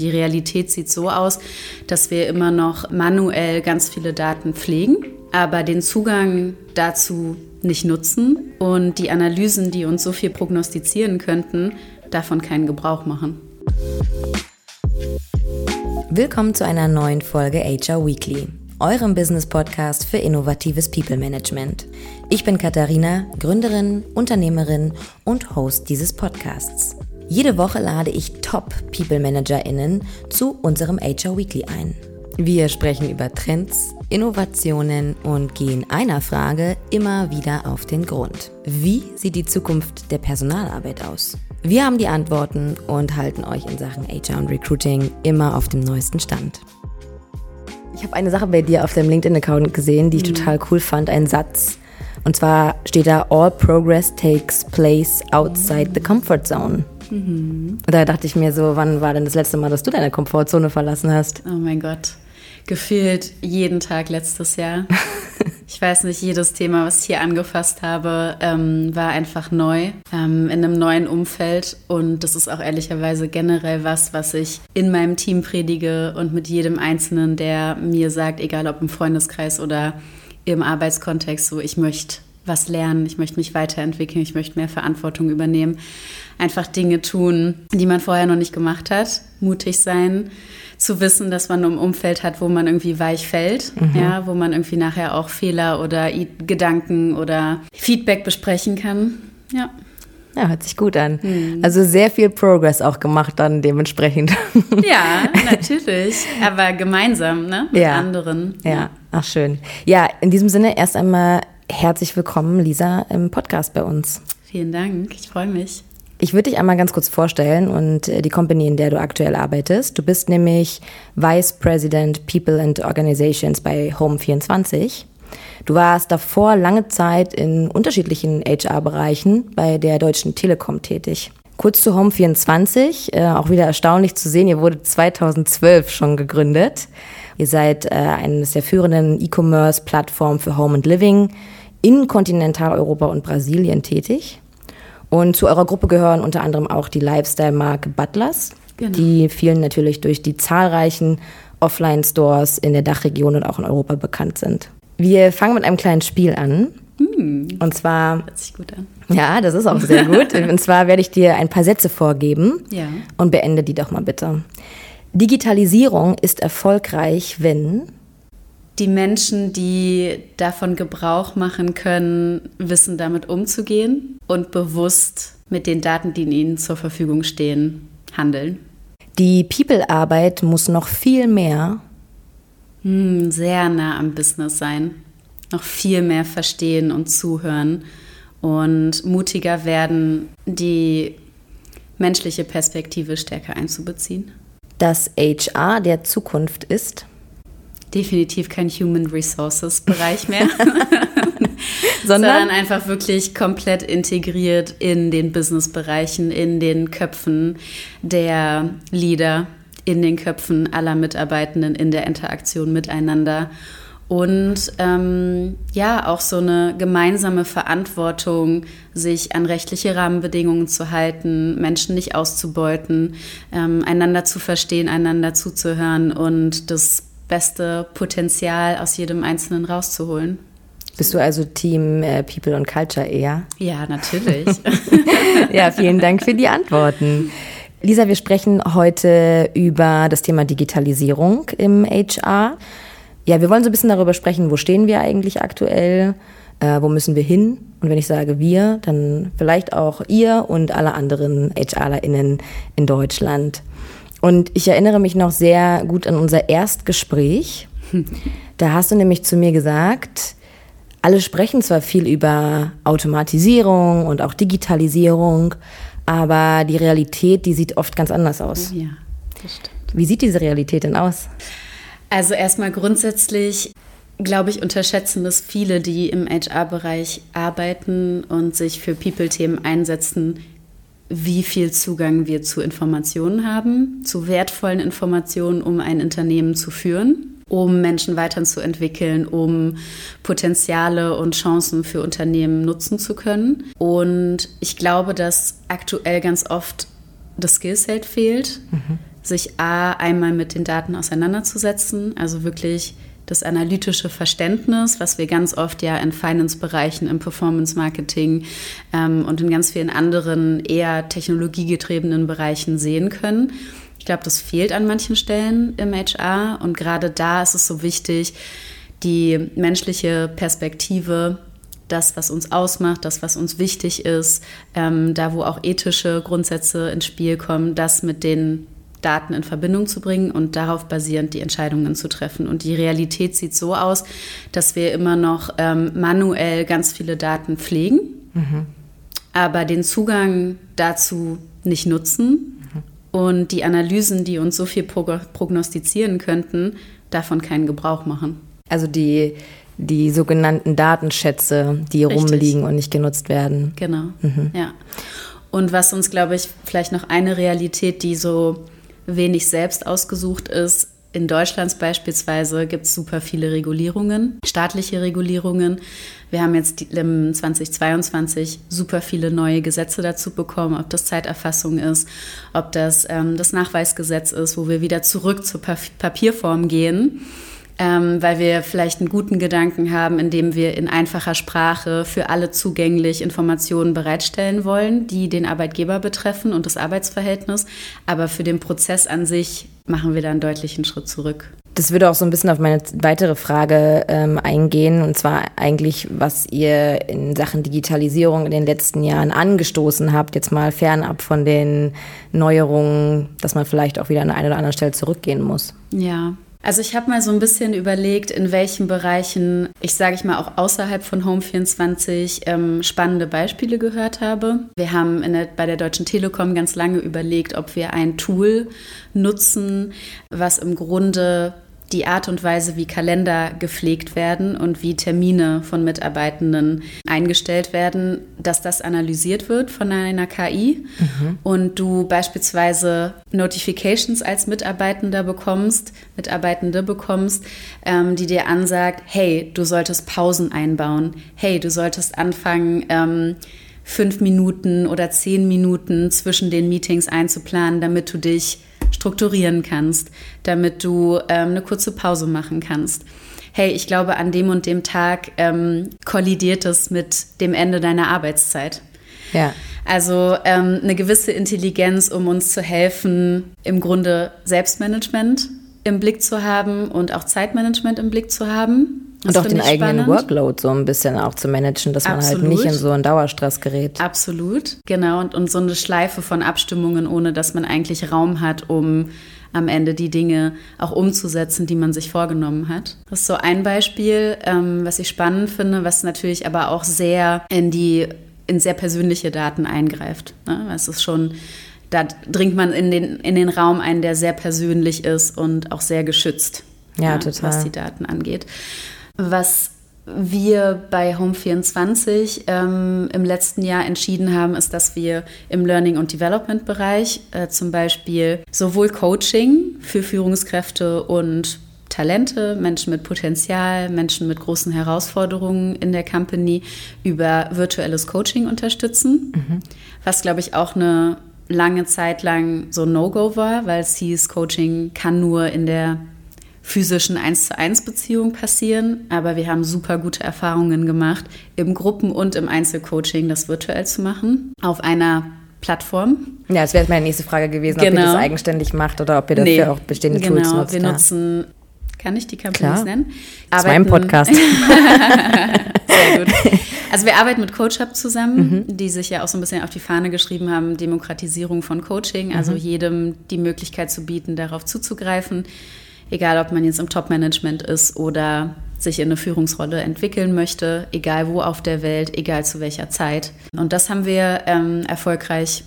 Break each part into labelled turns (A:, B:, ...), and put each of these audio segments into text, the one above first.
A: die Realität sieht so aus, dass wir immer noch manuell ganz viele Daten pflegen, aber den Zugang dazu nicht nutzen und die Analysen, die uns so viel prognostizieren könnten, davon keinen Gebrauch machen.
B: Willkommen zu einer neuen Folge HR Weekly, eurem Business-Podcast für innovatives People Management. Ich bin Katharina, Gründerin, Unternehmerin und Host dieses Podcasts. Jede Woche lade ich Top-People-ManagerInnen zu unserem HR Weekly ein. Wir sprechen über Trends, Innovationen und gehen einer Frage immer wieder auf den Grund. Wie sieht die Zukunft der Personalarbeit aus? Wir haben die Antworten und halten euch in Sachen HR und Recruiting immer auf dem neuesten Stand. Ich habe eine Sache bei dir auf deinem LinkedIn-Account gesehen, die ich mhm. total cool fand. Ein Satz. Und zwar steht da: All progress takes place outside the comfort zone. Mhm. Da dachte ich mir so, wann war denn das letzte Mal, dass du deine Komfortzone verlassen hast?
A: Oh mein Gott. Gefühlt jeden Tag letztes Jahr. Ich weiß nicht, jedes Thema, was ich hier angefasst habe, ähm, war einfach neu, ähm, in einem neuen Umfeld. Und das ist auch ehrlicherweise generell was, was ich in meinem Team predige und mit jedem Einzelnen, der mir sagt, egal ob im Freundeskreis oder im Arbeitskontext, so ich möchte was lernen, ich möchte mich weiterentwickeln, ich möchte mehr Verantwortung übernehmen, einfach Dinge tun, die man vorher noch nicht gemacht hat, mutig sein, zu wissen, dass man ein Umfeld hat, wo man irgendwie weich fällt, mhm. ja, wo man irgendwie nachher auch Fehler oder Gedanken oder Feedback besprechen kann. Ja.
B: Ja, hört sich gut an. Mhm. Also sehr viel Progress auch gemacht dann dementsprechend.
A: Ja, natürlich. Aber gemeinsam, ne? Mit ja. anderen.
B: Ja, ach schön. Ja, in diesem Sinne erst einmal herzlich willkommen, Lisa, im Podcast bei uns.
A: Vielen Dank, ich freue mich.
B: Ich würde dich einmal ganz kurz vorstellen und äh, die Company, in der du aktuell arbeitest. Du bist nämlich Vice President People and Organizations bei Home24. Du warst davor lange Zeit in unterschiedlichen HR-Bereichen bei der Deutschen Telekom tätig. Kurz zu Home24, äh, auch wieder erstaunlich zu sehen, ihr wurde 2012 schon gegründet. Ihr seid äh, eines der führenden E-Commerce-Plattformen für Home and Living in Kontinentaleuropa und Brasilien tätig. Und zu eurer Gruppe gehören unter anderem auch die Lifestyle-Marke Butlers. Genau. Die vielen natürlich durch die zahlreichen Offline-Stores in der Dachregion und auch in Europa bekannt sind. Wir fangen mit einem kleinen Spiel an. Hm. Und zwar.
A: Hört sich gut an.
B: Ja, das ist auch sehr gut. und zwar werde ich dir ein paar Sätze vorgeben ja. und beende die doch mal bitte. Digitalisierung ist erfolgreich, wenn
A: die Menschen, die davon Gebrauch machen können, wissen damit umzugehen und bewusst mit den Daten, die ihnen zur Verfügung stehen, handeln.
B: Die People-Arbeit muss noch viel mehr
A: hm, sehr nah am Business sein, noch viel mehr verstehen und zuhören und mutiger werden, die menschliche Perspektive stärker einzubeziehen.
B: Das HR der Zukunft ist
A: definitiv kein Human Resources Bereich mehr, Sondern? sondern einfach wirklich komplett integriert in den Business-Bereichen, in den Köpfen der Leader, in den Köpfen aller Mitarbeitenden, in der Interaktion miteinander. Und ähm, ja, auch so eine gemeinsame Verantwortung, sich an rechtliche Rahmenbedingungen zu halten, Menschen nicht auszubeuten, ähm, einander zu verstehen, einander zuzuhören und das beste Potenzial aus jedem Einzelnen rauszuholen.
B: Bist du also Team äh, People und Culture eher?
A: Ja, natürlich.
B: ja, vielen Dank für die Antworten. Lisa, wir sprechen heute über das Thema Digitalisierung im HR. Ja, wir wollen so ein bisschen darüber sprechen, wo stehen wir eigentlich aktuell, äh, wo müssen wir hin? Und wenn ich sage wir, dann vielleicht auch ihr und alle anderen HRlerInnen in Deutschland. Und ich erinnere mich noch sehr gut an unser Erstgespräch. Da hast du nämlich zu mir gesagt, alle sprechen zwar viel über Automatisierung und auch Digitalisierung, aber die Realität, die sieht oft ganz anders aus.
A: Ja, das stimmt.
B: Wie sieht diese Realität denn aus?
A: Also erstmal grundsätzlich, glaube ich, unterschätzen das viele, die im HR-Bereich arbeiten und sich für People-Themen einsetzen, wie viel Zugang wir zu Informationen haben, zu wertvollen Informationen, um ein Unternehmen zu führen, um Menschen weiterzuentwickeln, um Potenziale und Chancen für Unternehmen nutzen zu können. Und ich glaube, dass aktuell ganz oft das Skillset fehlt. Mhm. sich A, einmal mit den Daten auseinanderzusetzen, also wirklich das analytische Verständnis, was wir ganz oft ja in Finance-Bereichen, im Performance-Marketing ähm, und in ganz vielen anderen eher technologiegetriebenen Bereichen sehen können. Ich glaube, das fehlt an manchen Stellen im HR und gerade da ist es so wichtig, die menschliche Perspektive das, was uns ausmacht, das, was uns wichtig ist, ähm, da wo auch ethische Grundsätze ins Spiel kommen, das mit den Daten in Verbindung zu bringen und darauf basierend die Entscheidungen zu treffen. Und die Realität sieht so aus, dass wir immer noch ähm, manuell ganz viele Daten pflegen, mhm. aber den Zugang dazu nicht nutzen mhm. und die Analysen, die uns so viel prognostizieren könnten, davon keinen Gebrauch machen.
B: Also die, die sogenannten Datenschätze, die Richtig. rumliegen und nicht genutzt werden.
A: Genau, mhm. ja. Und was uns, glaube ich, vielleicht noch eine Realität, die so wenig selbst ausgesucht ist. In Deutschland beispielsweise gibt es super viele Regulierungen, staatliche Regulierungen. Wir haben jetzt im 2022 super viele neue Gesetze dazu bekommen, ob das Zeiterfassung ist, ob das ähm, das Nachweisgesetz ist, wo wir wieder zurück zur Papierform gehen ähm, weil wir vielleicht einen guten Gedanken haben, indem wir in einfacher Sprache für alle zugänglich Informationen bereitstellen wollen, die den Arbeitgeber betreffen und das Arbeitsverhältnis. Aber für den Prozess an sich machen wir da einen deutlichen Schritt zurück.
B: Das würde auch so ein bisschen auf meine weitere Frage ähm, eingehen, und zwar eigentlich, was ihr in Sachen Digitalisierung in den letzten Jahren angestoßen habt, jetzt mal fernab von den Neuerungen, dass man vielleicht auch wieder an eine oder andere Stelle zurückgehen muss.
A: Ja, also ich habe mal so ein bisschen überlegt, in welchen Bereichen ich, sage ich mal, auch außerhalb von Home24 ähm, spannende Beispiele gehört habe. Wir haben der, bei der Deutschen Telekom ganz lange überlegt, ob wir ein Tool nutzen, was im Grunde die Art und Weise, wie Kalender gepflegt werden und wie Termine von Mitarbeitenden eingestellt werden, dass das analysiert wird von einer KI mhm. und du beispielsweise Notifications als Mitarbeitender bekommst, Mitarbeitende bekommst, ähm, die dir ansagt, hey, du solltest Pausen einbauen, hey, du solltest anfangen, ähm, fünf Minuten oder zehn Minuten zwischen den Meetings einzuplanen, damit du dich strukturieren kannst, damit du ähm, eine kurze Pause machen kannst. Hey, ich glaube, an dem und dem Tag ähm, kollidiert es mit dem Ende deiner Arbeitszeit. Ja. Also ähm, eine gewisse Intelligenz, um uns zu helfen, im Grunde Selbstmanagement im Blick zu haben und auch Zeitmanagement im Blick zu haben.
B: Das und auch den eigenen spannend. Workload so ein bisschen auch zu managen, dass Absolut. man halt nicht in so einen Dauerstress gerät.
A: Absolut, genau. Und, und so eine Schleife von Abstimmungen, ohne dass man eigentlich Raum hat, um am Ende die Dinge auch umzusetzen, die man sich vorgenommen hat. Das ist so ein Beispiel, ähm, was ich spannend finde, was natürlich aber auch sehr in die in sehr persönliche Daten eingreift. Ne? Es ist schon da dringt man in den, in den Raum ein, der sehr persönlich ist und auch sehr geschützt, ja, ja total. was die Daten angeht. Was wir bei Home24 ähm, im letzten Jahr entschieden haben, ist, dass wir im Learning- und Development-Bereich äh, zum Beispiel sowohl Coaching für Führungskräfte und Talente, Menschen mit Potenzial, Menschen mit großen Herausforderungen in der Company über virtuelles Coaching unterstützen, mhm. was, glaube ich, auch eine lange Zeit lang so No-Go war, weil es hieß, Coaching kann nur in der physischen 1 zu 1 Beziehung passieren, aber wir haben super gute Erfahrungen gemacht, im Gruppen- und im Einzelcoaching das virtuell zu machen, auf einer Plattform.
B: Ja, das wäre meine nächste Frage gewesen, genau. ob ihr das genau. eigenständig macht oder ob ihr dafür nee, auch bestehende genau, Tools nutzt.
A: Wir ja. nutzen, kann ich die Companies Klar. nennen?
B: Das ist mein Podcast.
A: Sehr gut. Also wir arbeiten mit CoachUp zusammen, mhm. die sich ja auch so ein bisschen auf die Fahne geschrieben haben, Demokratisierung von Coaching, also mhm. jedem die Möglichkeit zu bieten, darauf zuzugreifen egal ob man jetzt im Top-Management ist oder sich in eine Führungsrolle entwickeln möchte, egal wo auf der Welt, egal zu welcher Zeit. Und das haben wir ähm, erfolgreich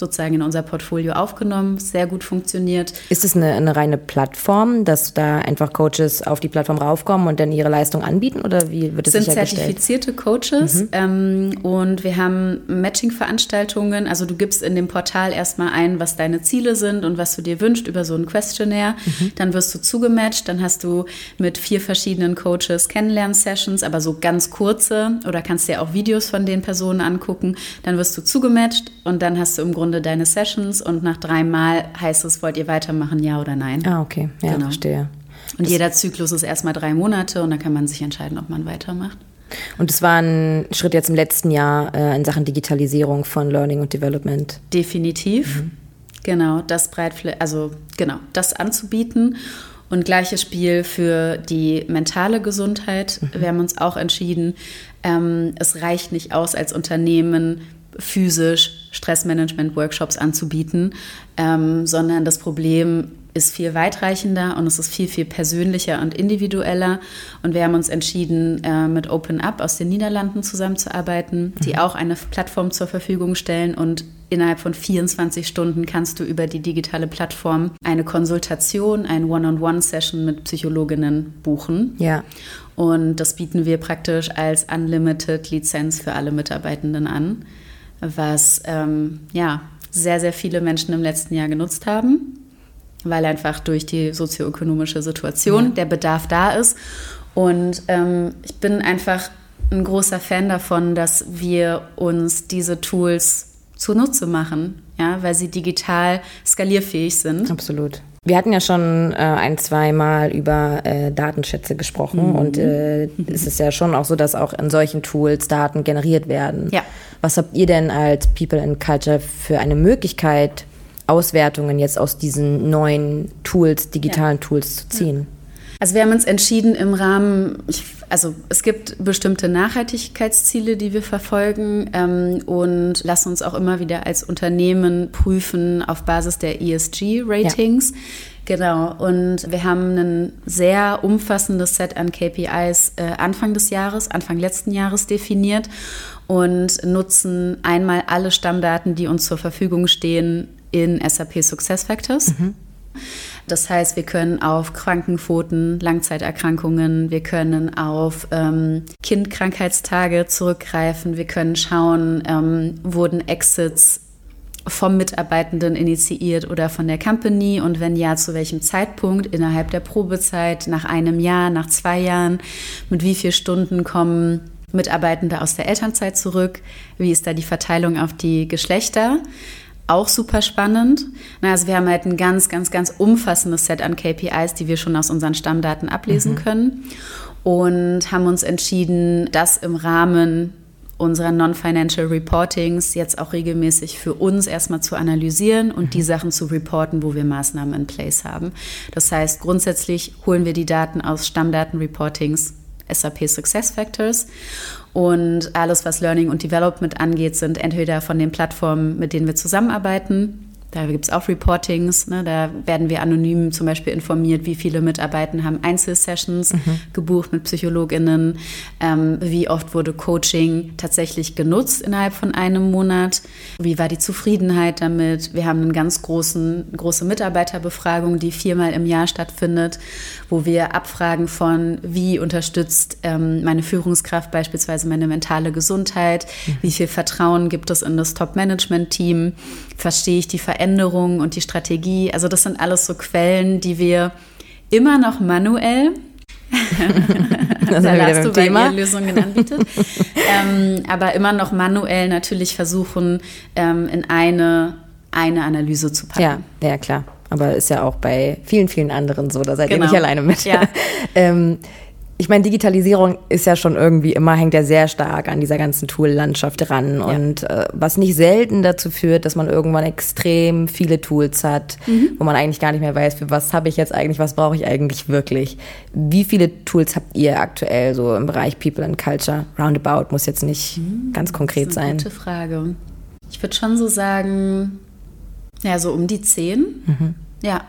A: sozusagen in unser Portfolio aufgenommen, sehr gut funktioniert.
B: Ist es eine, eine, reine Plattform, dass da einfach Coaches auf die Plattform raufkommen und dann ihre Leistung anbieten oder wie wird es
A: sind zertifizierte Coaches mhm. ähm, und wir haben Matching-Veranstaltungen. Also du gibst in dem Portal erstmal ein, was deine Ziele sind und was du dir wünschst über so ein Questionnaire. Mhm. Dann wirst du zugematcht, dann hast du mit vier verschiedenen Coaches Kennenlern-Sessions, aber so ganz kurze oder kannst dir auch Videos von den Personen angucken. Dann wirst du zugematcht und dann hast du im Grunde Runde deine Sessions und nach dreimal heißt es, wollt ihr weitermachen, ja oder nein.
B: Ah, okay. Ja, genau. verstehe.
A: Und das jeder Zyklus ist erstmal drei Monate und dann kann man sich entscheiden, ob man weitermacht.
B: Und es war ein Schritt jetzt im letzten Jahr äh, in Sachen Digitalisierung von Learning und Development.
A: Definitiv. Mhm. Genau, das Breitfläche, also genau, das anzubieten. Und gleiches Spiel für die mentale Gesundheit. Mhm. Wir haben uns auch entschieden, ähm, es reicht nicht aus, als Unternehmen physisch Stressmanagement-Workshops anzubieten, ähm, sondern das Problem ist viel weitreichender und es ist viel, viel persönlicher und individueller. Und wir haben uns entschieden, äh, mit Open Up aus den Niederlanden zusammenzuarbeiten, die mhm. auch eine Plattform zur Verfügung stellen. Und innerhalb von 24 Stunden kannst du über die digitale Plattform eine Konsultation, eine One-on-One-Session mit Psychologinnen buchen.
B: Ja.
A: Und das bieten wir praktisch als Unlimited-Lizenz für alle Mitarbeitenden an, was ähm, ja sehr, sehr viele Menschen im letzten Jahr genutzt haben weil einfach durch die sozioökonomische Situation ja. der Bedarf da ist. Und ähm, ich bin einfach ein großer Fan davon, dass wir uns diese Tools zunutze machen, ja, weil sie digital skalierfähig sind.
B: Absolut. Wir hatten ja schon äh, ein, zwei Mal über äh, Datenschätze gesprochen mhm. und äh, es ist ja schon auch so, dass auch in solchen Tools Daten generiert werden.
A: Ja.
B: Was habt ihr denn als People and Culture für eine Möglichkeit, Auswertungen jetzt aus diesen neuen Tools, digitalen ja. Tools zu ziehen?
A: Also wir haben uns entschieden im Rahmen, also es gibt bestimmte Nachhaltigkeitsziele, die wir verfolgen ähm, und lassen uns auch immer wieder als Unternehmen prüfen auf Basis der ESG-Ratings. Ja. Genau, und wir haben ein sehr umfassendes Set an KPIs äh, Anfang des Jahres, Anfang letzten Jahres definiert und nutzen einmal alle Stammdaten, die uns zur Verfügung stehen, in SAP SuccessFactors. Mhm. Das heißt, wir können auf Krankenquoten, Langzeiterkrankungen, wir können auf ähm, Kindkrankheitstage zurückgreifen, wir können schauen, ähm, wurden Exits vom Mitarbeitenden initiiert oder von der Company? Und wenn ja, zu welchem Zeitpunkt? Innerhalb der Probezeit, nach einem Jahr, nach zwei Jahren, mit wie vielen Stunden kommen Mitarbeitende aus der Elternzeit zurück, wie ist da die Verteilung auf die Geschlechter? Auch super spannend. Also wir haben halt ein ganz, ganz, ganz umfassendes Set an KPIs, die wir schon aus unseren Stammdaten ablesen mhm. können. Und haben uns entschieden, das im Rahmen unserer Non-Financial Reportings jetzt auch regelmäßig für uns erstmal zu analysieren und mhm. die Sachen zu reporten, wo wir Maßnahmen in place haben. Das heißt, grundsätzlich holen wir die Daten aus Stammdaten-Reportings SAP Success Factors und alles, was Learning und Development angeht, sind entweder von den Plattformen, mit denen wir zusammenarbeiten, da gibt es auch Reportings. Ne? Da werden wir anonym zum Beispiel informiert, wie viele Mitarbeiter haben Einzelsessions mhm. gebucht mit PsychologInnen, ähm, wie oft wurde Coaching tatsächlich genutzt innerhalb von einem Monat, wie war die Zufriedenheit damit. Wir haben eine ganz großen, große Mitarbeiterbefragung, die viermal im Jahr stattfindet, wo wir abfragen von, wie unterstützt ähm, meine Führungskraft beispielsweise meine mentale Gesundheit, mhm. wie viel Vertrauen gibt es in das Top-Management-Team, verstehe ich die Veränderungen und die Strategie. Also das sind alles so Quellen, die wir immer noch manuell da du Thema. Lösungen anbietet. ähm, aber immer noch manuell natürlich versuchen, ähm, in eine, eine Analyse zu packen.
B: Ja, ja, klar. Aber ist ja auch bei vielen, vielen anderen so. Da seid genau. ihr nicht alleine mit. Ja. ähm, ich meine, Digitalisierung ist ja schon irgendwie immer, hängt ja sehr stark an dieser ganzen Tool-Landschaft ran. Ja. Und äh, was nicht selten dazu führt, dass man irgendwann extrem viele Tools hat, mhm. wo man eigentlich gar nicht mehr weiß, für was habe ich jetzt eigentlich, was brauche ich eigentlich wirklich. Wie viele Tools habt ihr aktuell so im Bereich People and Culture? Roundabout muss jetzt nicht mhm. ganz konkret das ist eine sein.
A: Gute Frage. Ich würde schon so sagen, ja, so um die zehn. Mhm. Ja.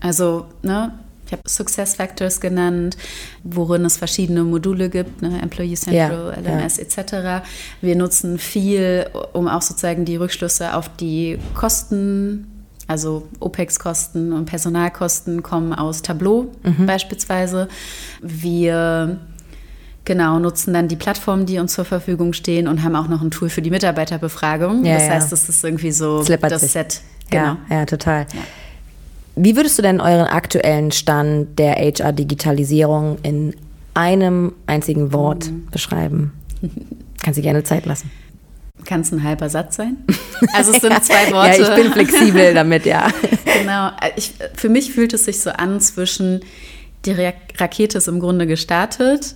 A: Also, ne, ich habe Success Factors genannt, worin es verschiedene Module gibt, ne? Employee Central, ja, LMS ja. etc. Wir nutzen viel, um auch sozusagen die Rückschlüsse auf die Kosten, also OPEX-Kosten und Personalkosten kommen aus Tableau mhm. beispielsweise. Wir Genau, nutzen dann die Plattformen, die uns zur Verfügung stehen und haben auch noch ein Tool für die Mitarbeiterbefragung. Ja, das heißt, das ist irgendwie so
B: das sich. Set. Genau. Ja, ja total. Wie würdest du denn euren aktuellen Stand der HR-Digitalisierung in einem einzigen Wort mhm. beschreiben? Kannst du gerne Zeit lassen.
A: Kann es ein halber Satz sein? Also es sind zwei Worte.
B: ja, ich bin flexibel damit, ja.
A: genau. Ich, für mich fühlt es sich so an zwischen, die Rakete ist im Grunde gestartet,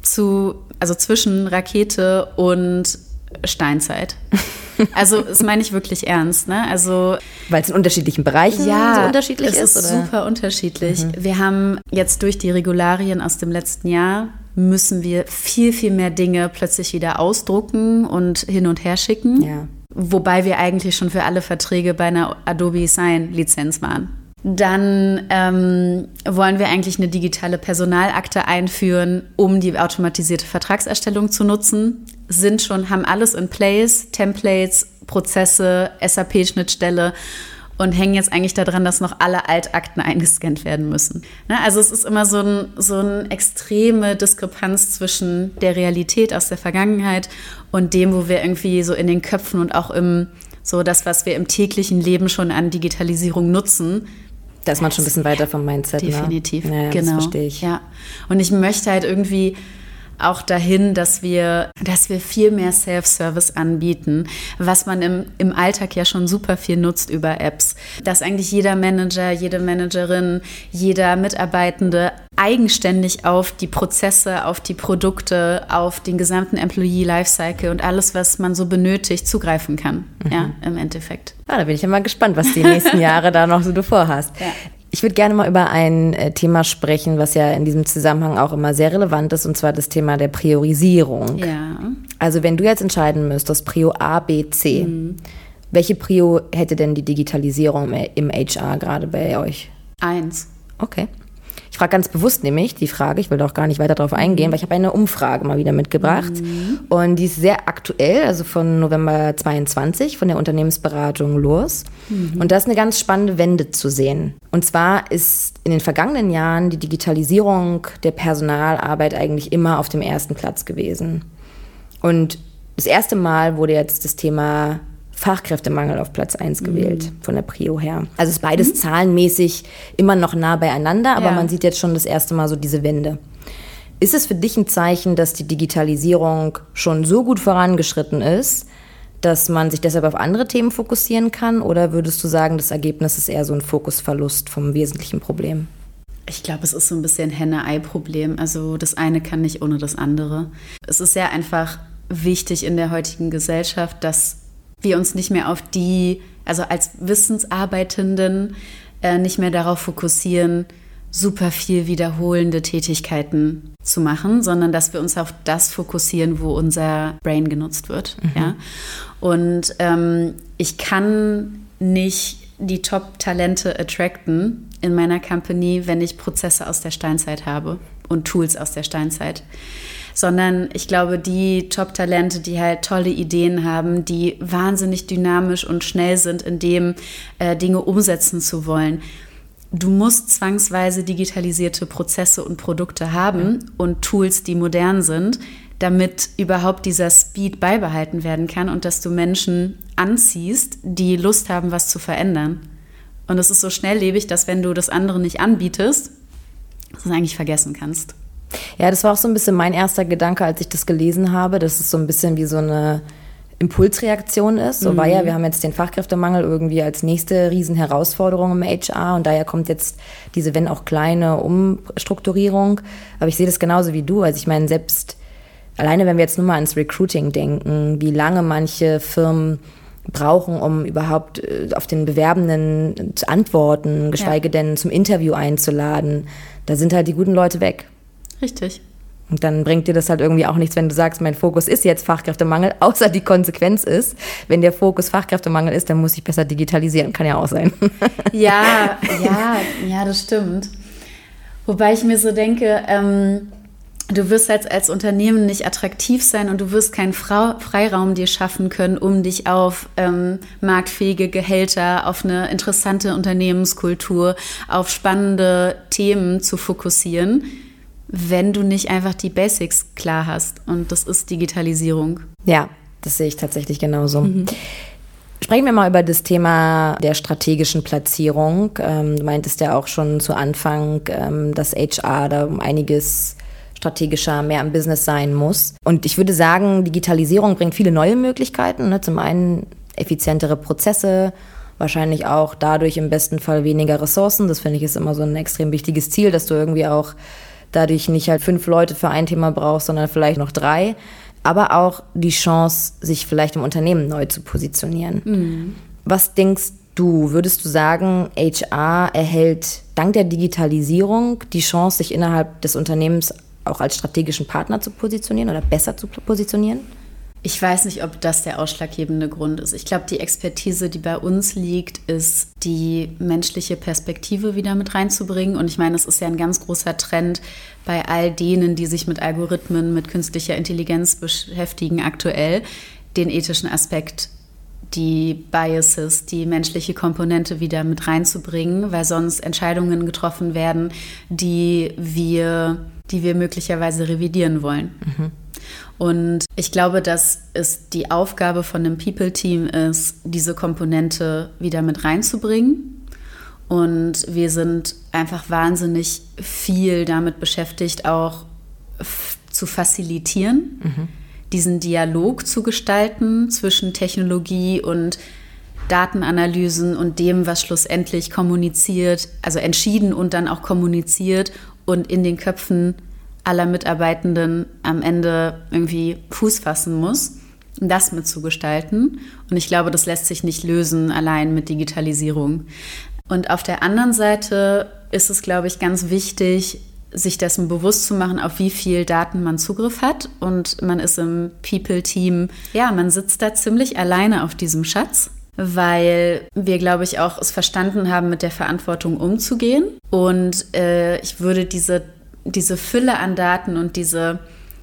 A: zu, also zwischen Rakete und Steinzeit. Also das meine ich wirklich ernst, ne? Also
B: weil es in unterschiedlichen Bereichen
A: ja,
B: so unterschiedlich
A: es
B: ist.
A: ist oder? super unterschiedlich. Mhm. Wir haben jetzt durch die Regularien aus dem letzten Jahr müssen wir viel viel mehr Dinge plötzlich wieder ausdrucken und hin und her schicken. Ja. Wobei wir eigentlich schon für alle Verträge bei einer Adobe Sign Lizenz waren. Dann ähm, wollen wir eigentlich eine digitale Personalakte einführen, um die automatisierte Vertragserstellung zu nutzen. Sind schon, haben alles in place, Templates, Prozesse, SAP-Schnittstelle und hängen jetzt eigentlich daran, dass noch alle Altakten eingescannt werden müssen. Ne? Also es ist immer so, ein, so eine extreme Diskrepanz zwischen der Realität aus der Vergangenheit und dem, wo wir irgendwie so in den Köpfen und auch im so das, was wir im täglichen Leben schon an Digitalisierung nutzen,
B: da ist man schon ein bisschen weiter vom Mindset.
A: Ne? Definitiv,
B: ne? ja,
A: genau.
B: Das verstehe ich.
A: Ja. Und ich möchte halt irgendwie auch dahin, dass wir, dass wir viel mehr Self-Service anbieten, was man im, im Alltag ja schon super viel nutzt über Apps. Dass eigentlich jeder Manager, jede Managerin, jeder Mitarbeitende eigenständig auf die Prozesse, auf die Produkte, auf den gesamten Employee Lifecycle und alles, was man so benötigt, zugreifen kann. Mhm. Ja, im Endeffekt.
B: Ah, da bin ich ja mal gespannt, was die nächsten Jahre da noch so du vorhast. Ja. Ich würde gerne mal über ein äh, Thema sprechen, was ja in diesem Zusammenhang auch immer sehr relevant ist, und zwar das Thema der Priorisierung.
A: Ja.
B: Also wenn du jetzt entscheiden müsstest, Prio A, B, C, mhm. welche Prio hätte denn die Digitalisierung im HR gerade bei euch?
A: Eins.
B: Okay. Ich frage ganz bewusst nämlich die Frage, ich will doch gar nicht weiter darauf eingehen, mhm. weil ich habe eine Umfrage mal wieder mitgebracht mhm. und die ist sehr aktuell, also von November 22 von der Unternehmensberatung los. Mhm. Und da ist eine ganz spannende Wende zu sehen. Und zwar ist in den vergangenen Jahren die Digitalisierung der Personalarbeit eigentlich immer auf dem ersten Platz gewesen. Und das erste Mal wurde jetzt das Thema Fachkräftemangel auf Platz 1 gewählt, mhm. von der Prio her. Also ist beides mhm. zahlenmäßig immer noch nah beieinander, aber ja. man sieht jetzt schon das erste Mal so diese Wende. Ist es für dich ein Zeichen, dass die Digitalisierung schon so gut vorangeschritten ist, dass man sich deshalb auf andere Themen fokussieren kann? Oder würdest du sagen, das Ergebnis ist eher so ein Fokusverlust vom wesentlichen Problem?
A: Ich glaube, es ist so ein bisschen Henne-Ei-Problem. Also das eine kann nicht ohne das andere. Es ist sehr einfach wichtig in der heutigen Gesellschaft, dass wir uns nicht mehr auf die, also als Wissensarbeitenden äh, nicht mehr darauf fokussieren, super viel wiederholende Tätigkeiten zu machen, sondern dass wir uns auf das fokussieren, wo unser Brain genutzt wird. Mhm. Ja? Und ähm, ich kann nicht die Top-Talente attracten in meiner Company, wenn ich Prozesse aus der Steinzeit habe und Tools aus der Steinzeit sondern ich glaube, die Top-Talente, die halt tolle Ideen haben, die wahnsinnig dynamisch und schnell sind, in dem äh, Dinge umsetzen zu wollen. Du musst zwangsweise digitalisierte Prozesse und Produkte haben und Tools, die modern sind, damit überhaupt dieser Speed beibehalten werden kann und dass du Menschen anziehst, die Lust haben, was zu verändern. Und es ist so schnelllebig, dass wenn du das andere nicht anbietest, das eigentlich vergessen kannst.
B: Ja, das war auch so ein bisschen mein erster Gedanke, als ich das gelesen habe, dass es so ein bisschen wie so eine Impulsreaktion ist. So mhm. war ja, wir haben jetzt den Fachkräftemangel irgendwie als nächste Riesenherausforderung im HR und daher kommt jetzt diese, wenn auch kleine Umstrukturierung. Aber ich sehe das genauso wie du. Also ich meine, selbst alleine, wenn wir jetzt nur mal ans Recruiting denken, wie lange manche Firmen brauchen, um überhaupt äh, auf den Bewerbenden zu antworten, geschweige ja. denn zum Interview einzuladen, da sind halt die guten Leute weg.
A: Richtig.
B: Und dann bringt dir das halt irgendwie auch nichts, wenn du sagst, mein Fokus ist jetzt Fachkräftemangel, außer die Konsequenz ist, wenn der Fokus Fachkräftemangel ist, dann muss ich besser digitalisieren. Kann ja auch sein.
A: Ja, ja, ja, das stimmt. Wobei ich mir so denke, ähm, du wirst als, als Unternehmen nicht attraktiv sein und du wirst keinen Frau, Freiraum dir schaffen können, um dich auf ähm, marktfähige Gehälter, auf eine interessante Unternehmenskultur, auf spannende Themen zu fokussieren wenn du nicht einfach die Basics klar hast. Und das ist Digitalisierung.
B: Ja, das sehe ich tatsächlich genauso. Mhm. Sprechen wir mal über das Thema der strategischen Platzierung. Ähm, du meintest ja auch schon zu Anfang, ähm, dass HR da um einiges strategischer, mehr im Business sein muss. Und ich würde sagen, Digitalisierung bringt viele neue Möglichkeiten. Ne? Zum einen effizientere Prozesse, wahrscheinlich auch dadurch im besten Fall weniger Ressourcen. Das finde ich ist immer so ein extrem wichtiges Ziel, dass du irgendwie auch dadurch nicht halt fünf Leute für ein Thema brauchst, sondern vielleicht noch drei. Aber auch die Chance, sich vielleicht im Unternehmen neu zu positionieren. Mhm. Was denkst du? Würdest du sagen, HR erhält dank der Digitalisierung die Chance, sich innerhalb des Unternehmens auch als strategischen Partner zu positionieren oder besser zu positionieren?
A: Ich weiß nicht, ob das der ausschlaggebende Grund ist. Ich glaube, die Expertise, die bei uns liegt, ist die menschliche Perspektive wieder mit reinzubringen. Und ich meine, es ist ja ein ganz großer Trend bei all denen, die sich mit Algorithmen, mit künstlicher Intelligenz beschäftigen aktuell, den ethischen Aspekt die Biases, die menschliche Komponente wieder mit reinzubringen, weil sonst Entscheidungen getroffen werden, die wir, die wir möglicherweise revidieren wollen. Mhm. Und ich glaube, dass es die Aufgabe von einem People-Team ist, diese Komponente wieder mit reinzubringen. Und wir sind einfach wahnsinnig viel damit beschäftigt, auch zu facilitieren, mhm. diesen Dialog zu gestalten zwischen Technologie und Datenanalysen und dem, was schlussendlich kommuniziert, also entschieden und dann auch kommuniziert und in den Köpfen aller Mitarbeitenden am Ende irgendwie Fuß fassen muss, das mitzugestalten. Und ich glaube, das lässt sich nicht lösen allein mit Digitalisierung. Und auf der anderen Seite ist es, glaube ich, ganz wichtig, sich dessen bewusst zu machen, auf wie viel Daten man Zugriff hat. Und man ist im People-Team, ja, man sitzt da ziemlich alleine auf diesem Schatz weil wir, glaube ich, auch es verstanden haben, mit der Verantwortung umzugehen. Und äh, ich würde diese diese Fülle an Daten und diese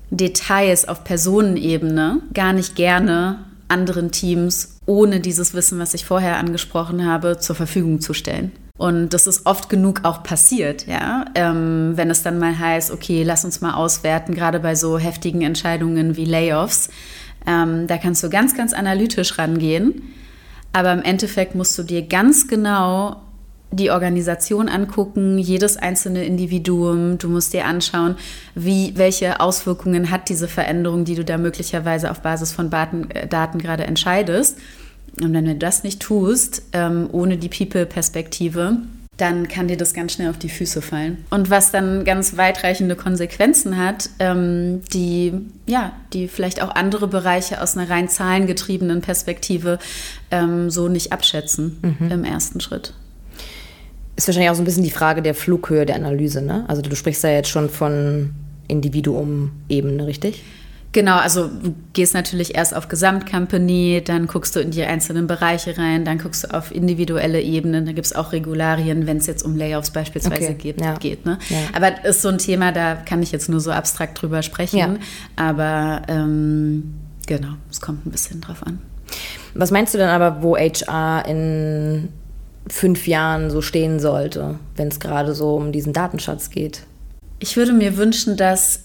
A: Details auf Personenebene gar nicht gerne anderen Teams ohne dieses Wissen, was ich vorher angesprochen habe, zur Verfügung zu stellen. Und das ist oft genug auch passiert, ja. Ähm, wenn es dann mal heißt, okay, lass uns mal auswerten, gerade bei so heftigen Entscheidungen wie Layoffs. Ähm, da kannst du ganz, ganz analytisch rangehen. Aber im Endeffekt musst du dir ganz genau die Organisation angucken, jedes einzelne Individuum. Du musst dir anschauen, wie, welche Auswirkungen hat diese Veränderung, die du da möglicherweise auf Basis von Daten, äh, Daten gerade entscheidest. Und wenn du das nicht tust, ähm, ohne die People-Perspektive, dann kann dir das ganz schnell auf die Füße fallen. Und was dann ganz weitreichende Konsequenzen hat, ähm, die, ja, die vielleicht auch andere Bereiche aus einer rein zahlengetriebenen Perspektive ähm, so nicht abschätzen mhm. im ersten Schritt.
B: Ist wahrscheinlich auch so ein bisschen die Frage der Flughöhe der Analyse, ne? Also du sprichst da jetzt schon von Individuum-Ebene, richtig?
A: Genau, also du gehst natürlich erst auf Gesamtcompany, dann guckst du in die einzelnen Bereiche rein, dann guckst du auf individuelle Ebenen, da gibt es auch Regularien, wenn es jetzt um Layoffs beispielsweise okay. geht. Ja. geht ne? Ja. Aber das ist so ein Thema, da kann ich jetzt nur so abstrakt drüber sprechen. Ja. Aber ähm, genau, es kommt ein bisschen drauf an.
B: Was meinst du denn aber, wo HR in fünf Jahren so stehen sollte, wenn es gerade so um diesen Datenschatz geht?
A: Ich würde mir wünschen, dass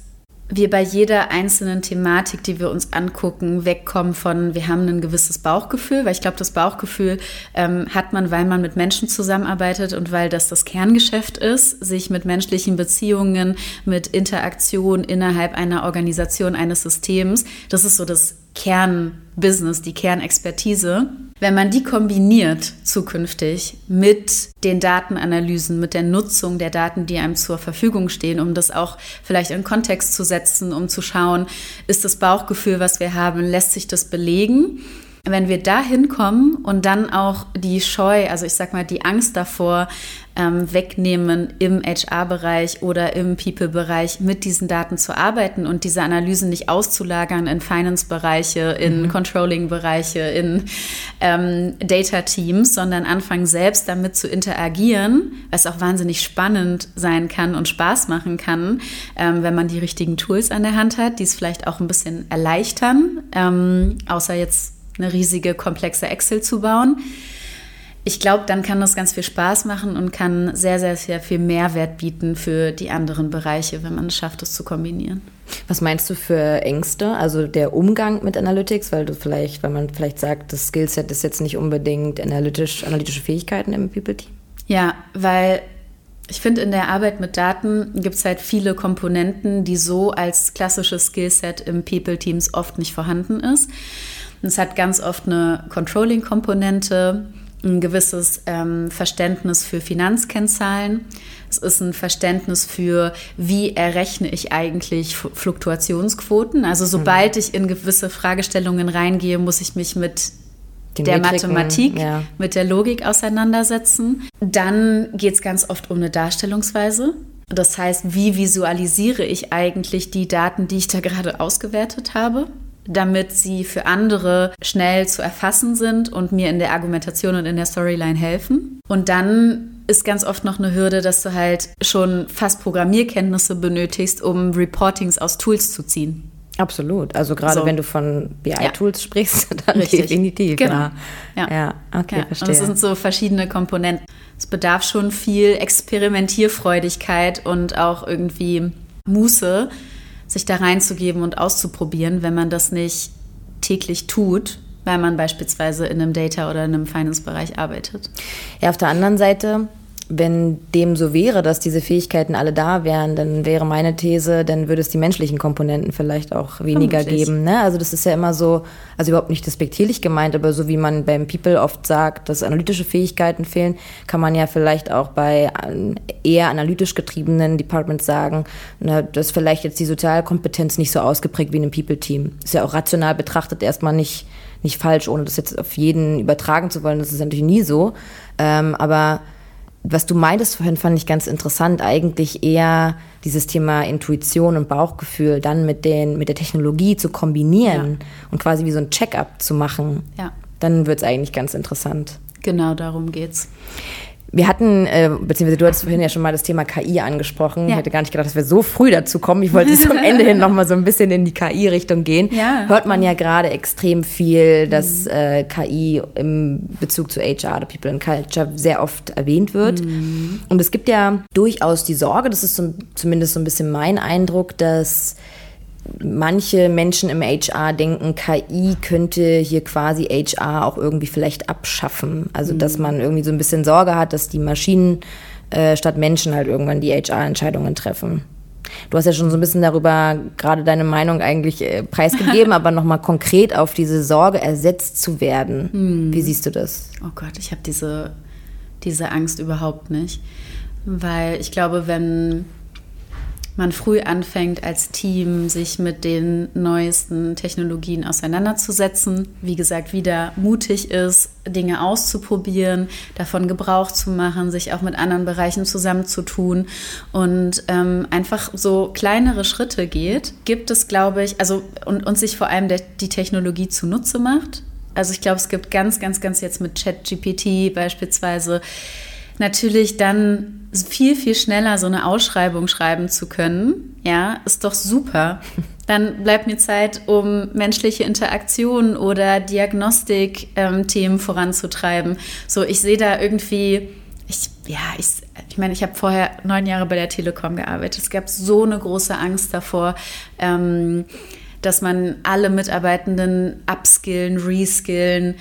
A: wir bei jeder einzelnen Thematik, die wir uns angucken, wegkommen von, wir haben ein gewisses Bauchgefühl, weil ich glaube, das Bauchgefühl ähm, hat man, weil man mit Menschen zusammenarbeitet und weil das das Kerngeschäft ist, sich mit menschlichen Beziehungen, mit Interaktion innerhalb einer Organisation, eines Systems, das ist so das Kernbusiness, die Kernexpertise, wenn man die kombiniert zukünftig mit den Datenanalysen, mit der Nutzung der Daten, die einem zur Verfügung stehen, um das auch vielleicht in Kontext zu setzen, um zu schauen, ist das Bauchgefühl, was wir haben, lässt sich das belegen? Wenn wir da hinkommen und dann auch die Scheu, also ich sag mal die Angst davor ähm, wegnehmen, im HR-Bereich oder im People-Bereich mit diesen Daten zu arbeiten und diese Analysen nicht auszulagern in Finance-Bereiche, in mhm. Controlling-Bereiche, in ähm, Data-Teams, sondern anfangen selbst damit zu interagieren, was auch wahnsinnig spannend sein kann und Spaß machen kann, ähm, wenn man die richtigen Tools an der Hand hat, die es vielleicht auch ein bisschen erleichtern, ähm, außer jetzt eine riesige, komplexe Excel zu bauen. Ich glaube, dann kann das ganz viel Spaß machen und kann sehr, sehr, sehr viel Mehrwert bieten für die anderen Bereiche, wenn man es schafft, das zu kombinieren.
B: Was meinst du für Ängste? Also der Umgang mit Analytics, weil du vielleicht, weil man vielleicht sagt, das Skillset ist jetzt nicht unbedingt analytisch, analytische Fähigkeiten im People-Team?
A: Ja, weil Ich finde, in der Arbeit mit Daten gibt es halt viele Komponenten, die so als klassisches Skillset im People-Teams oft nicht vorhanden ist. Und es hat ganz oft eine Controlling-Komponente, ein gewisses ähm, Verständnis für Finanzkennzahlen. Es ist ein Verständnis für, wie errechne ich eigentlich Fluktuationsquoten. Also sobald mhm. ich in gewisse Fragestellungen reingehe, muss ich mich mit die der Metriken, Mathematik, ja. mit der Logik auseinandersetzen. Dann geht es ganz oft um eine Darstellungsweise. Das heißt, wie visualisiere ich eigentlich die Daten, die ich da gerade ausgewertet habe? Damit sie für andere schnell zu erfassen sind und mir in der Argumentation und in der Storyline helfen. Und dann ist ganz oft noch eine Hürde, dass du halt schon fast Programmierkenntnisse benötigst, um Reportings aus Tools zu ziehen.
B: Absolut. Also gerade so. wenn du von BI-Tools ja. sprichst, dann Richtig. definitiv.
A: Genau. Ja, ja. okay, ja. verstehe. Und es sind so verschiedene Komponenten. Es bedarf schon viel Experimentierfreudigkeit und auch irgendwie Muße, sich da reinzugeben und auszuprobieren, wenn man das nicht täglich tut, weil man beispielsweise in einem Data- oder in einem Finance-Bereich arbeitet.
B: Ja, auf der anderen Seite wenn dem so wäre, dass diese Fähigkeiten alle da wären, dann wäre meine These, dann würde es die menschlichen Komponenten vielleicht auch weniger Vermutlich. geben. Ne? Also das ist ja immer so, also überhaupt nicht despektierlich gemeint, aber so wie man beim People oft sagt, dass analytische Fähigkeiten fehlen, kann man ja vielleicht auch bei eher analytisch getriebenen Departments sagen, ne, dass vielleicht jetzt die Sozialkompetenz nicht so ausgeprägt wie in einem People-Team. Ist ja auch rational betrachtet erstmal nicht, nicht falsch, ohne das jetzt auf jeden übertragen zu wollen. Das ist natürlich nie so. Ähm, aber was du meintest vorhin, fand ich ganz interessant. Eigentlich eher dieses Thema Intuition und Bauchgefühl dann mit, den, mit der Technologie zu kombinieren ja. und quasi wie so ein Check-up zu machen. Ja. Dann wird es eigentlich ganz interessant.
A: Genau darum geht's.
B: Wir hatten, äh, beziehungsweise du hattest vorhin ja schon mal das Thema KI angesprochen. Ja. Ich hätte gar nicht gedacht, dass wir so früh dazu kommen. Ich wollte zum Ende hin noch mal so ein bisschen in die KI-Richtung gehen. Ja. Hört man ja gerade extrem viel, dass mhm. äh, KI im Bezug zu HR, the People and Culture, sehr oft erwähnt wird. Mhm. Und es gibt ja durchaus die Sorge, das ist so, zumindest so ein bisschen mein Eindruck, dass manche Menschen im HR denken, KI könnte hier quasi HR auch irgendwie vielleicht abschaffen. Also, dass mhm. man irgendwie so ein bisschen Sorge hat, dass die Maschinen äh, statt Menschen halt irgendwann die HR-Entscheidungen treffen. Du hast ja schon so ein bisschen darüber gerade deine Meinung eigentlich äh, preisgegeben, aber nochmal konkret auf diese Sorge ersetzt zu werden. Mhm. Wie siehst du das?
A: Oh Gott, ich habe diese, diese Angst überhaupt nicht. Weil ich glaube, wenn man früh anfängt, als Team sich mit den neuesten Technologien auseinanderzusetzen. Wie gesagt, wieder mutig ist, Dinge auszuprobieren, davon Gebrauch zu machen, sich auch mit anderen Bereichen zusammenzutun und ähm, einfach so kleinere Schritte geht, gibt es, glaube ich, also und, und sich vor allem der, die Technologie zunutze macht. Also ich glaube, es gibt ganz, ganz, ganz jetzt mit ChatGPT beispielsweise natürlich dann viel, viel schneller so eine Ausschreibung schreiben zu können, ja, ist doch super. Dann bleibt mir Zeit, um menschliche Interaktion oder Diagnostik-Themen ähm, voranzutreiben. So, ich sehe da irgendwie, ich, ja, ich, ich meine, ich habe vorher neun Jahre bei der Telekom gearbeitet. Es gab so eine große Angst davor, ähm, dass man alle Mitarbeitenden upskillen, reskillen,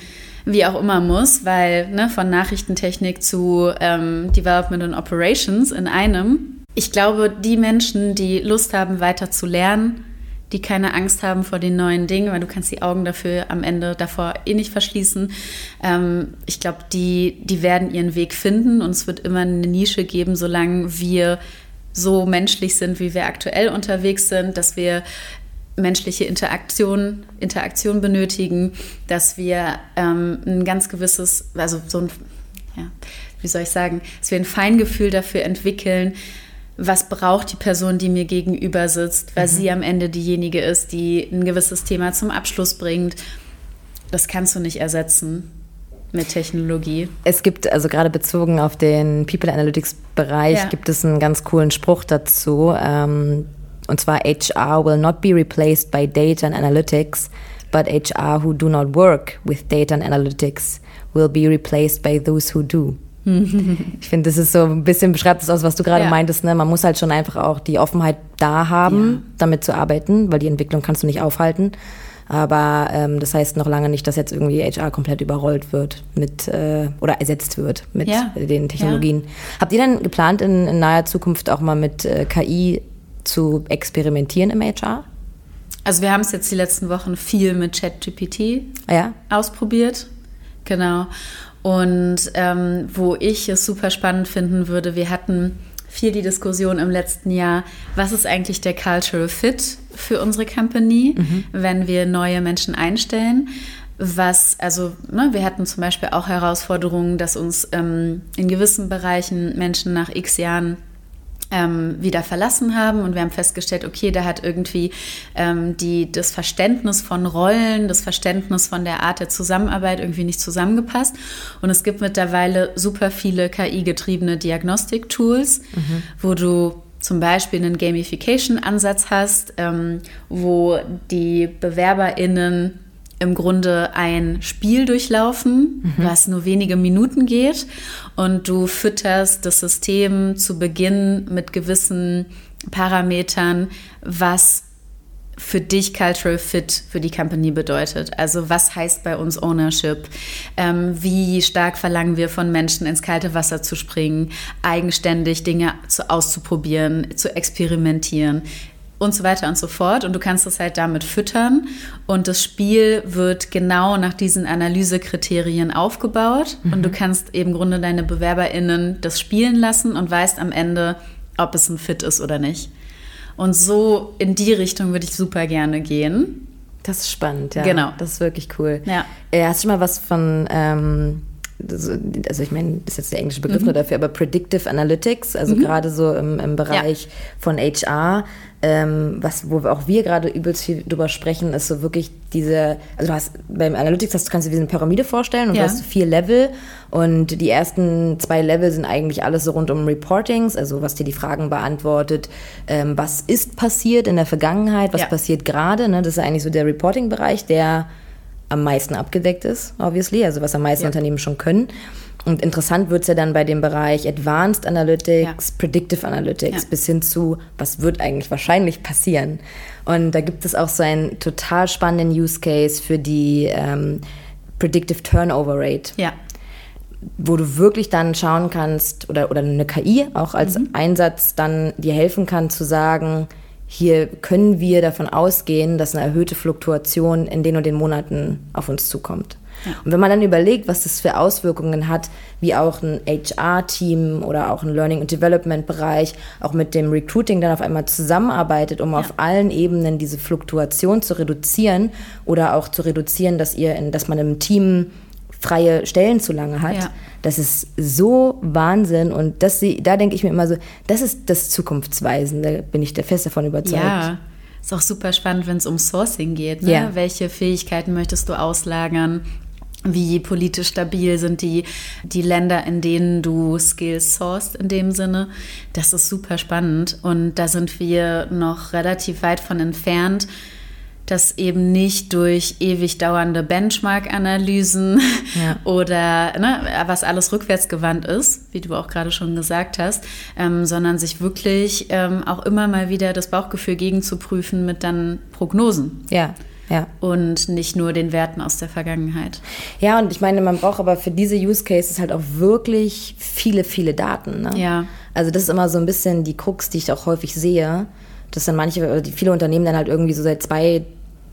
A: wie auch immer muss, weil ne, von Nachrichtentechnik zu ähm, Development und Operations in einem. Ich glaube, die Menschen, die Lust haben, weiter zu lernen, die keine Angst haben vor den neuen Dingen, weil du kannst die Augen dafür am Ende davor eh nicht verschließen. Ähm, ich glaube, die, die werden ihren Weg finden und es wird immer eine Nische geben, solange wir so menschlich sind, wie wir aktuell unterwegs sind, dass wir menschliche Interaktion, Interaktion benötigen, dass wir ähm, ein ganz gewisses, also so ein, ja, wie soll ich sagen, dass wir ein Feingefühl dafür entwickeln, was braucht die Person, die mir gegenüber sitzt, weil mhm. sie am Ende diejenige ist, die ein gewisses Thema zum Abschluss bringt. Das kannst du nicht ersetzen mit Technologie.
B: Es gibt, also gerade bezogen auf den People Analytics Bereich, ja. gibt es einen ganz coolen Spruch dazu. Ähm, und zwar HR will not be replaced by data and analytics, but HR who do not work with data and analytics will be replaced by those who do. ich finde, das ist so ein bisschen beschreibt das aus, was du gerade ja. meintest. Ne? Man muss halt schon einfach auch die Offenheit da haben, ja. damit zu arbeiten, weil die Entwicklung kannst du nicht aufhalten. Aber ähm, das heißt noch lange nicht, dass jetzt irgendwie HR komplett überrollt wird mit äh, oder ersetzt wird mit ja. den Technologien. Habt ihr denn geplant, in, in, naher Zukunft auch mal mit äh, KI zu experimentieren im HR?
A: Also wir haben es jetzt die letzten Wochen viel mit ChatGPT
B: ja.
A: ausprobiert. Genau. Und ähm, wo ich es super spannend finden würde, wir hatten viel die Diskussion im letzten Jahr, was ist eigentlich der Cultural Fit für unsere Company, mhm. wenn wir neue Menschen einstellen. Was, also, ne, wir hatten zum Beispiel auch Herausforderungen, dass uns ähm, in gewissen Bereichen Menschen nach x Jahren ähm, wieder verlassen haben und wir haben festgestellt, okay, da hat irgendwie ähm, die, das Verständnis von Rollen, das Verständnis von der Art der Zusammenarbeit irgendwie nicht zusammengepasst. Und es gibt mittlerweile super viele KI-getriebene Diagnostik-Tools, mhm. wo du zum Beispiel einen Gamification-Ansatz hast, ähm, wo die BewerberInnen im Grunde ein Spiel durchlaufen, mhm. was nur wenige Minuten geht. Und du fütterst das System zu Beginn mit gewissen Parametern, was für dich Cultural Fit für die Company bedeutet. Also was heißt bei uns Ownership? Ähm, wie stark verlangen wir von Menschen, ins kalte Wasser zu springen, eigenständig Dinge zu, auszuprobieren, zu experimentieren? Und so weiter und so fort. Und du kannst es halt damit füttern. Und das Spiel wird genau nach diesen Analysekriterien aufgebaut. Mhm. Und du kannst eben im Grunde deine BewerberInnen das spielen lassen und weißt am Ende, ob es ein Fit ist oder nicht. Und so in die Richtung würde ich super gerne gehen.
B: Das ist spannend, ja.
A: Genau.
B: Das ist wirklich cool.
A: Ja.
B: Äh, hast du schon mal was von ähm also ich meine, das ist jetzt der englische Begriff mhm. nur dafür, aber Predictive Analytics, also mhm. gerade so im, im Bereich ja. von HR, ähm, was, wo auch wir gerade übelst viel drüber sprechen, ist so wirklich diese, also du hast beim Analytics hast, kannst du dir eine Pyramide vorstellen und ja. du hast vier Level und die ersten zwei Level sind eigentlich alles so rund um Reportings, also was dir die Fragen beantwortet, ähm, was ist passiert in der Vergangenheit, was ja. passiert gerade, ne? das ist eigentlich so der Reporting-Bereich, der am meisten abgedeckt ist, obviously, also was am meisten ja. Unternehmen schon können. Und interessant wird es ja dann bei dem Bereich Advanced Analytics, ja. Predictive Analytics, ja. bis hin zu, was wird eigentlich wahrscheinlich passieren. Und da gibt es auch so einen total spannenden Use Case für die ähm, Predictive Turnover Rate.
A: Ja.
B: Wo du wirklich dann schauen kannst, oder, oder eine KI auch als mhm. Einsatz dann dir helfen kann zu sagen, hier können wir davon ausgehen, dass eine erhöhte Fluktuation in den und den Monaten auf uns zukommt. Ja. Und wenn man dann überlegt, was das für Auswirkungen hat, wie auch ein HR-Team oder auch ein Learning- and Development-Bereich auch mit dem Recruiting dann auf einmal zusammenarbeitet, um ja. auf allen Ebenen diese Fluktuation zu reduzieren oder auch zu reduzieren, dass ihr, in, dass man im Team freie Stellen zu lange hat. Ja. Das ist so Wahnsinn und das, da denke ich mir immer so, das ist das Zukunftsweisende, bin ich fest davon überzeugt.
A: Ja. Ist auch super spannend, wenn es um Sourcing geht. Ne? Ja. Welche Fähigkeiten möchtest du auslagern? Wie politisch stabil sind die, die Länder, in denen du Skills sourced in dem Sinne? Das ist super spannend und da sind wir noch relativ weit von entfernt das eben nicht durch ewig dauernde Benchmark-Analysen ja. oder ne, was alles rückwärtsgewandt ist, wie du auch gerade schon gesagt hast, ähm, sondern sich wirklich ähm, auch immer mal wieder das Bauchgefühl gegenzuprüfen mit dann Prognosen.
B: Ja. Ja.
A: Und nicht nur den Werten aus der Vergangenheit.
B: Ja, und ich meine, man braucht aber für diese Use Cases halt auch wirklich viele, viele Daten. Ne?
A: Ja.
B: Also das ist immer so ein bisschen die Krux, die ich auch häufig sehe, dass dann manche, viele Unternehmen dann halt irgendwie so seit zwei,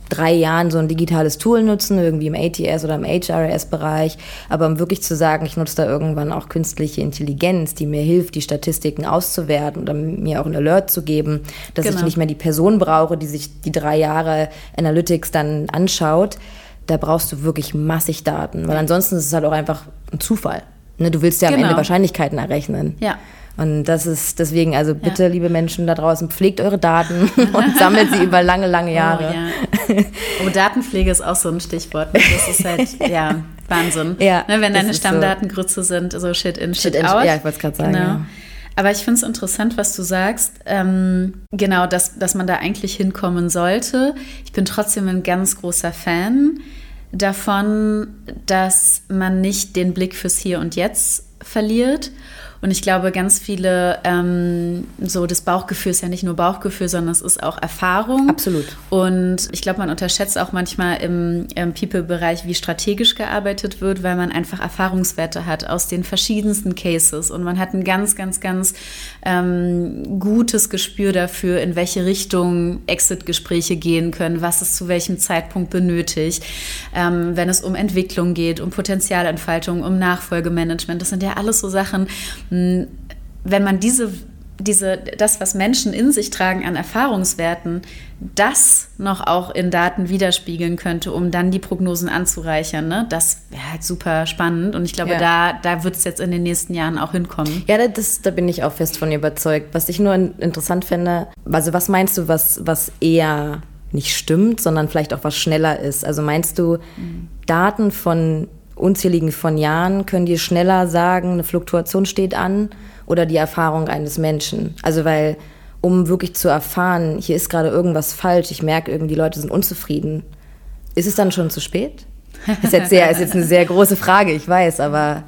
B: drei Jahren so ein digitales Tool nutzen, irgendwie im ATS oder im HRS-Bereich, aber um wirklich zu sagen, ich nutze da irgendwann auch künstliche Intelligenz, die mir hilft, die Statistiken auszuwerten oder mir auch ein Alert zu geben, dass genau. ich nicht mehr die Person brauche, die sich die drei Jahre Analytics dann anschaut, da brauchst du wirklich massig Daten, weil ansonsten ist es halt auch einfach ein Zufall. Ne, du willst ja am genau. Ende Wahrscheinlichkeiten errechnen.
A: Ja.
B: Und das ist deswegen, also bitte, ja. liebe Menschen da draußen, pflegt eure Daten und sammelt sie über lange, lange oh, Jahre.
A: Oh, ja. oh, Datenpflege ist auch so ein Stichwort. Ne? Das ist halt, ja, Wahnsinn.
B: Ja,
A: ne, wenn deine Stammdatengrütze so sind, so Shit in, Shit, shit out.
B: Ja, ich wollte es gerade sagen. Genau. Ja.
A: Aber ich finde es interessant, was du sagst. Ähm, genau, dass, dass man da eigentlich hinkommen sollte. Ich bin trotzdem ein ganz großer Fan davon, dass man nicht den Blick fürs Hier und Jetzt verliert Und ich glaube, ganz viele, ähm, so das Bauchgefühl ist ja nicht nur Bauchgefühl, sondern es ist auch Erfahrung.
B: Absolut.
A: Und ich glaube, man unterschätzt auch manchmal im, im People-Bereich, wie strategisch gearbeitet wird, weil man einfach Erfahrungswerte hat aus den verschiedensten Cases. Und man hat ein ganz, ganz, ganz ähm, gutes Gespür dafür, in welche Richtung Exit-Gespräche gehen können, was es zu welchem Zeitpunkt benötigt, ähm, wenn es um Entwicklung geht, um Potenzialentfaltung, um Nachfolgemanagement. Das sind ja alles so Sachen, wenn man diese diese, das, was Menschen in sich tragen an Erfahrungswerten, das noch auch in Daten widerspiegeln könnte, um dann die Prognosen anzureichern. Ne? Das wäre halt super spannend und ich glaube, ja. da, da wird es jetzt in den nächsten Jahren auch hinkommen.
B: Ja, das, da bin ich auch fest von überzeugt. Was ich nur interessant finde, also was meinst du, was, was eher nicht stimmt, sondern vielleicht auch was schneller ist? Also meinst du, mhm. Daten von unzähligen von Jahren können dir schneller sagen, eine Fluktuation steht an oder die Erfahrung eines Menschen? Also weil um wirklich zu erfahren, hier ist gerade irgendwas falsch, ich merke irgendwie, die Leute sind unzufrieden. Ist es dann schon zu spät? Ist jetzt, sehr, ist jetzt eine sehr große Frage, ich weiß, aber.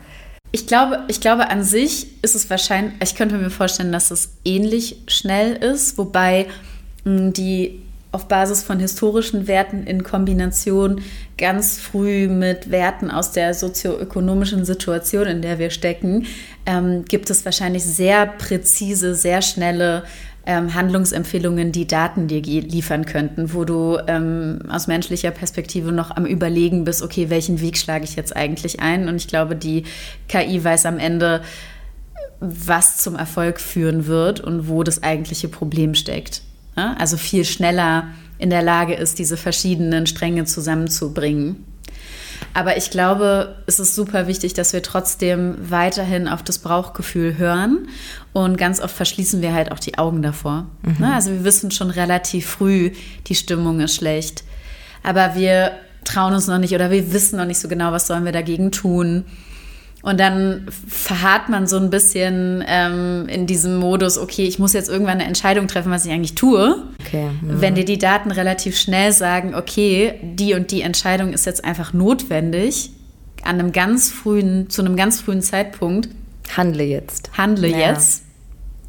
A: Ich glaube, ich glaube, an sich ist es wahrscheinlich, ich könnte mir vorstellen, dass es ähnlich schnell ist, wobei die auf Basis von historischen Werten in Kombination ganz früh mit Werten aus der sozioökonomischen Situation, in der wir stecken, ähm, gibt es wahrscheinlich sehr präzise, sehr schnelle ähm, Handlungsempfehlungen, die Daten dir liefern könnten, wo du ähm, aus menschlicher Perspektive noch am Überlegen bist, okay, welchen Weg schlage ich jetzt eigentlich ein? Und ich glaube, die KI weiß am Ende, was zum Erfolg führen wird und wo das eigentliche Problem steckt. Ja? Also viel schneller in der Lage ist, diese verschiedenen Stränge zusammenzubringen. Aber ich glaube, es ist super wichtig, dass wir trotzdem weiterhin auf das Bauchgefühl hören. Und ganz oft verschließen wir halt auch die Augen davor. Mhm. Ne? Also wir wissen schon relativ früh, die Stimmung ist schlecht. Aber wir trauen uns noch nicht oder wir wissen noch nicht so genau, was sollen wir dagegen tun. Und dann verharrt man so ein bisschen ähm, in diesem Modus, okay, ich muss jetzt irgendwann eine Entscheidung treffen, was ich eigentlich tue. Okay. Mhm. Wenn dir die Daten relativ schnell sagen, okay, die und die Entscheidung ist jetzt einfach notwendig, an einem ganz frühen, zu einem ganz frühen Zeitpunkt.
B: Handle jetzt.
A: Handle ja. jetzt.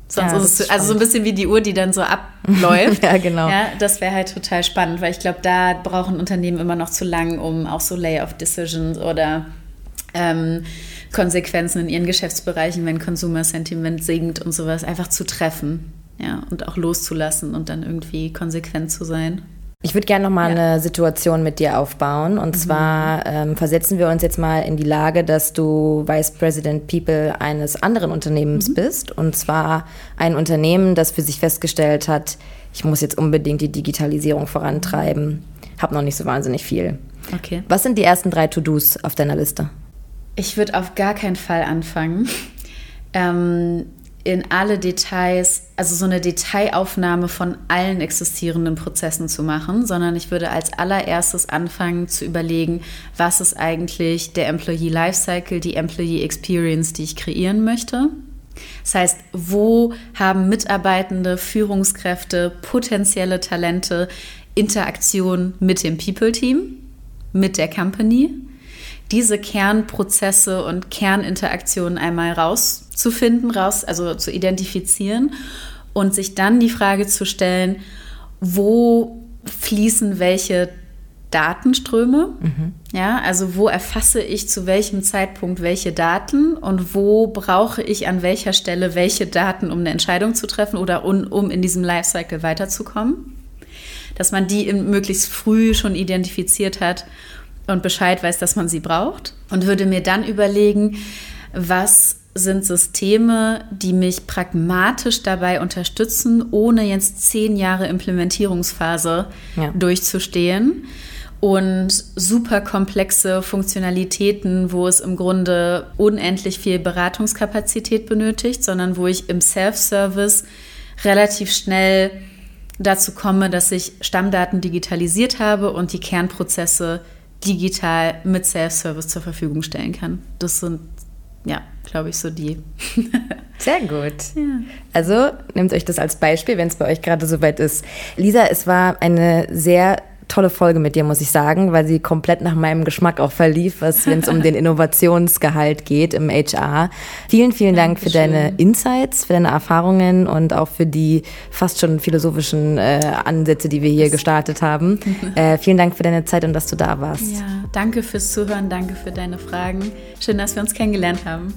A: Sonst ja, ist es also so ein bisschen wie die Uhr, die dann so abläuft.
B: ja, genau.
A: Ja, das wäre halt total spannend, weil ich glaube, da brauchen Unternehmen immer noch zu lang, um auch so Layoff-Decisions oder ähm, Konsequenzen in ihren Geschäftsbereichen, wenn Consumer Sentiment sinkt und sowas, einfach zu treffen. Ja, und auch loszulassen und dann irgendwie konsequent zu sein.
B: Ich würde gerne noch mal ja. eine Situation mit dir aufbauen. Und mhm. zwar ähm, versetzen wir uns jetzt mal in die Lage, dass du Vice President People eines anderen Unternehmens mhm. bist. Und zwar ein Unternehmen, das für sich festgestellt hat, ich muss jetzt unbedingt die Digitalisierung vorantreiben. Hab noch nicht so wahnsinnig viel.
A: Okay.
B: Was sind die ersten drei To-Dos auf deiner Liste?
A: Ich würde auf gar keinen Fall anfangen, ähm, in alle Details, also so eine Detailaufnahme von allen existierenden Prozessen zu machen, sondern ich würde als allererstes anfangen zu überlegen, was ist eigentlich der Employee Lifecycle, die Employee Experience, die ich kreieren möchte. Das heißt, wo haben Mitarbeitende, Führungskräfte, potenzielle Talente Interaktion mit dem People-Team, mit der Company? Diese Kernprozesse und Kerninteraktionen einmal rauszufinden, raus, also zu identifizieren und sich dann die Frage zu stellen, wo fließen welche Datenströme? Mhm. Ja, also wo erfasse ich zu welchem Zeitpunkt welche Daten und wo brauche ich an welcher Stelle welche Daten, um eine Entscheidung zu treffen oder um, um in diesem Lifecycle weiterzukommen? Dass man die möglichst früh schon identifiziert hat und Bescheid weiß, dass man sie braucht und würde mir dann überlegen, was sind Systeme, die mich pragmatisch dabei unterstützen, ohne jetzt zehn Jahre Implementierungsphase ja. durchzustehen und super komplexe Funktionalitäten, wo es im Grunde unendlich viel Beratungskapazität benötigt, sondern wo ich im Self-Service relativ schnell dazu komme, dass ich Stammdaten digitalisiert habe und die Kernprozesse digital mit Self-Service zur Verfügung stellen kann. Das sind, ja, glaube ich, so die.
B: Sehr gut. Ja. Also nehmt euch das als Beispiel, wenn es bei euch gerade soweit ist. Lisa, es war eine sehr tolle Folge mit dir, muss ich sagen, weil sie komplett nach meinem Geschmack auch verlief, wenn es um den Innovationsgehalt geht im HR. Vielen, vielen Dank Dankeschön. für deine Insights, für deine Erfahrungen und auch für die fast schon philosophischen äh, Ansätze, die wir hier gestartet haben. äh, vielen Dank für deine Zeit und dass du da warst.
A: Ja, danke fürs Zuhören, danke für deine Fragen. Schön, dass wir uns kennengelernt haben.